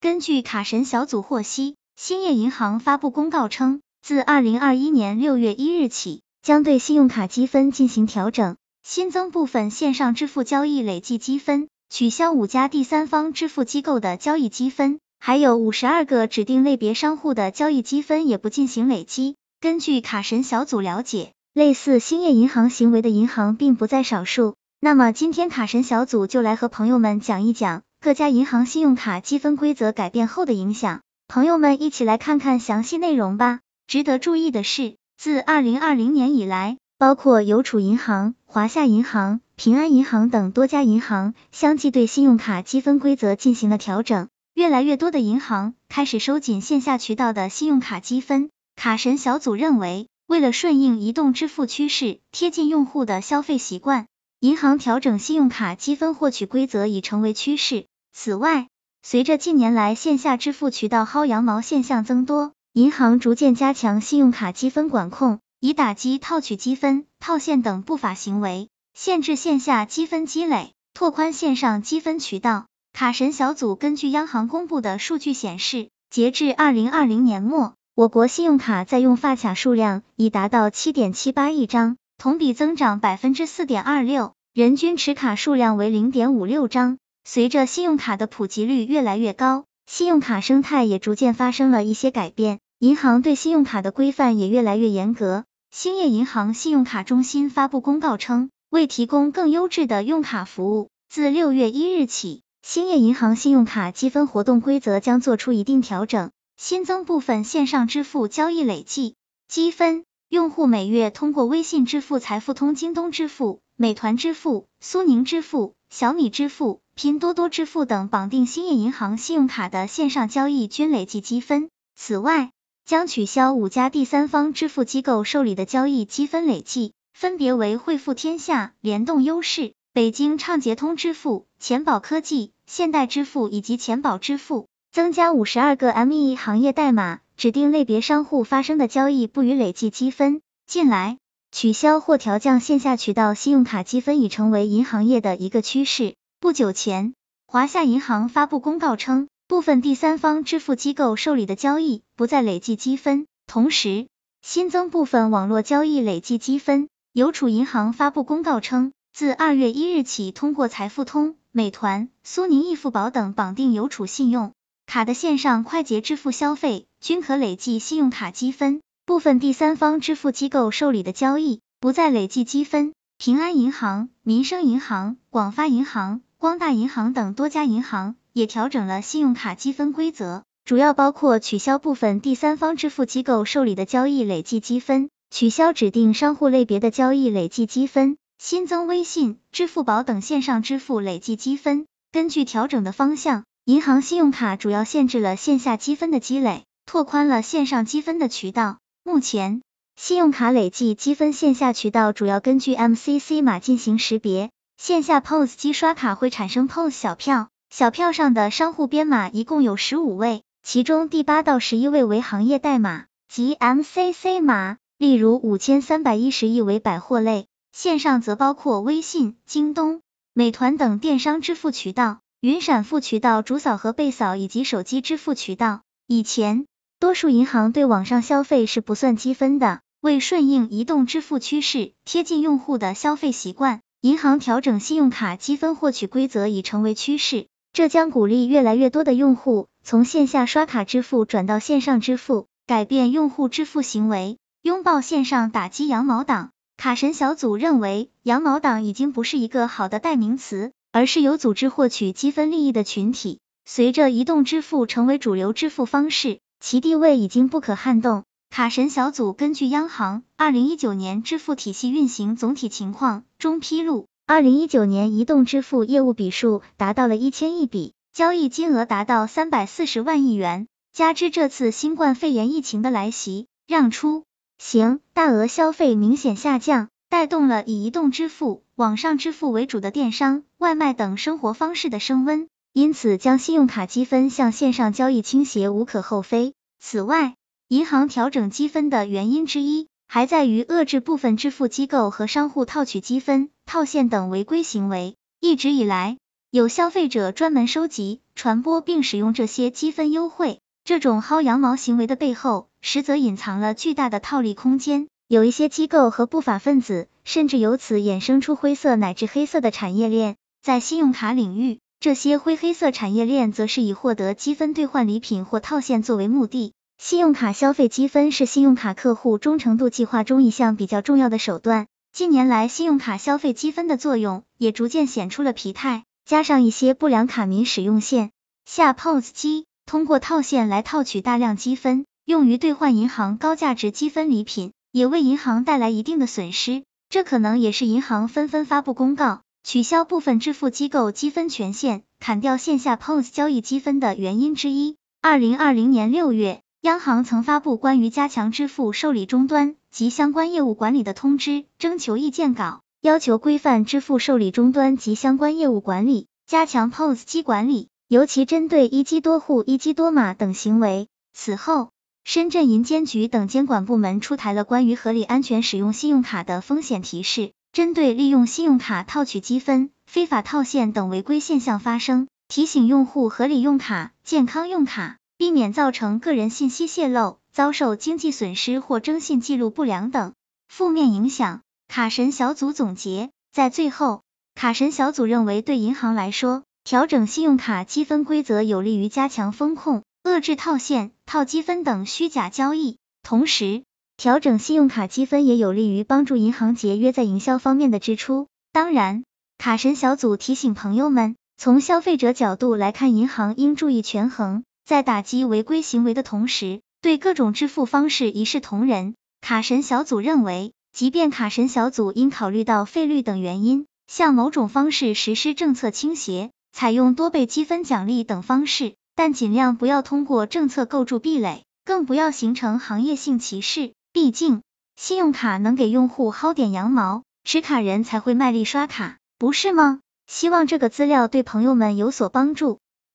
根据卡神小组获悉，兴业银行发布公告称，自二零二一年六月一日起，将对信用卡积分进行调整，新增部分线上支付交易累计积分，取消五家第三方支付机构的交易积分，还有五十二个指定类别商户的交易积分也不进行累积。根据卡神小组了解，类似兴业银行行为的银行并不在少数。那么今天卡神小组就来和朋友们讲一讲各家银行信用卡积分规则改变后的影响，朋友们一起来看看详细内容吧。值得注意的是，自二零二零年以来，包括邮储银行、华夏银行、平安银行等多家银行相继对信用卡积分规则进行了调整，越来越多的银行开始收紧线下渠道的信用卡积分。卡神小组认为，为了顺应移动支付趋势，贴近用户的消费习惯。银行调整信用卡积分获取规则已成为趋势。此外，随着近年来线下支付渠道薅羊毛现象增多，银行逐渐加强信用卡积分管控，以打击套取积分、套现等不法行为，限制线下积分积累，拓宽线上积分渠道。卡神小组根据央行公布的数据显示，截至二零二零年末，我国信用卡在用发卡数量已达到七点七八亿张。同比增长百分之四点二六，人均持卡数量为零点五六张。随着信用卡的普及率越来越高，信用卡生态也逐渐发生了一些改变，银行对信用卡的规范也越来越严格。兴业银行信用卡中心发布公告称，为提供更优质的用卡服务，自六月一日起，兴业银行信用卡积分活动规则将做出一定调整，新增部分线上支付交易累计积分。用户每月通过微信支付、财付通、京东支付、美团支付、苏宁支付、小米支付、拼多多支付等绑定兴业银行信用卡的线上交易均累计积分。此外，将取消五家第三方支付机构受理的交易积分累计，分别为汇付天下、联动优势、北京畅捷通支付、钱宝科技、现代支付以及钱宝支付，增加五十二个 ME 行业代码。指定类别商户发生的交易不予累计积分。近来，取消或调降线下渠道信用卡积分已成为银行业的一个趋势。不久前，华夏银行发布公告称，部分第三方支付机构受理的交易不再累计积分，同时新增部分网络交易累计积分。邮储银行发布公告称，自二月一日起，通过财付通、美团、苏宁易付宝等绑定邮储信用。卡的线上快捷支付消费均可累计信用卡积分，部分第三方支付机构受理的交易不再累计积分。平安银行、民生银行、广发银行、光大银行等多家银行也调整了信用卡积分规则，主要包括取消部分第三方支付机构受理的交易累计积分，取消指定商户类别的交易累计积分，新增微信、支付宝等线上支付累计积分。根据调整的方向。银行信用卡主要限制了线下积分的积累，拓宽了线上积分的渠道。目前，信用卡累计积分线下渠道主要根据 MCC 码进行识别。线下 POS 机刷卡会产生 POS 小票，小票上的商户编码一共有十五位，其中第八到十一位为行业代码即 MCC 码，例如五千三百一十亿为百货类。线上则包括微信、京东、美团等电商支付渠道。云闪付渠道、主扫和被扫以及手机支付渠道，以前多数银行对网上消费是不算积分的。为顺应移动支付趋势，贴近用户的消费习惯，银行调整信用卡积分获取规则已成为趋势。这将鼓励越来越多的用户从线下刷卡支付转到线上支付，改变用户支付行为。拥抱线上打击羊毛党，卡神小组认为，羊毛党已经不是一个好的代名词。而是有组织获取积分利益的群体。随着移动支付成为主流支付方式，其地位已经不可撼动。卡神小组根据央行二零一九年支付体系运行总体情况中披露，二零一九年移动支付业务笔数达到了一千亿笔，交易金额达到三百四十万亿元。加之这次新冠肺炎疫情的来袭，让出行大额消费明显下降。带动了以移动支付、网上支付为主的电商、外卖等生活方式的升温，因此将信用卡积分向线上交易倾斜无可厚非。此外，银行调整积分的原因之一，还在于遏制部分支付机构和商户套取积分、套现等违规行为。一直以来，有消费者专门收集、传播并使用这些积分优惠。这种薅羊毛行为的背后，实则隐藏了巨大的套利空间。有一些机构和不法分子，甚至由此衍生出灰色乃至黑色的产业链。在信用卡领域，这些灰黑色产业链则是以获得积分兑换礼品或套现作为目的。信用卡消费积分是信用卡客户忠诚度计划中一项比较重要的手段。近年来，信用卡消费积分的作用也逐渐显出了疲态，加上一些不良卡民使用线下 POS 机。通过套现来套取大量积分，用于兑换银行高价值积分礼品，也为银行带来一定的损失。这可能也是银行纷纷发布公告，取消部分支付机构积分权限，砍掉线下 POS 交易积分的原因之一。二零二零年六月，央行曾发布关于加强支付受理终端及相关业务管理的通知征求意见稿，要求规范支付受理终端及相关业务管理，加强 POS 机管理。尤其针对一机多户、一机多码等行为。此后，深圳银监局等监管部门出台了关于合理安全使用信用卡的风险提示，针对利用信用卡套取积分、非法套现等违规现象发生，提醒用户合理用卡、健康用卡，避免造成个人信息泄露、遭受经济损失或征信记录不良等负面影响。卡神小组总结，在最后，卡神小组认为，对银行来说，调整信用卡积分规则有利于加强风控，遏制套现、套积分等虚假交易。同时，调整信用卡积分也有利于帮助银行节约在营销方面的支出。当然，卡神小组提醒朋友们，从消费者角度来看，银行应注意权衡，在打击违规行为的同时，对各种支付方式一视同仁。卡神小组认为，即便卡神小组因考虑到费率等原因，向某种方式实施政策倾斜。采用多倍积分奖励等方式，但尽量不要通过政策构筑壁垒，更不要形成行业性歧视。毕竟，信用卡能给用户薅点羊毛，持卡人才会卖力刷卡，不是吗？希望这个资料对朋友们有所帮助。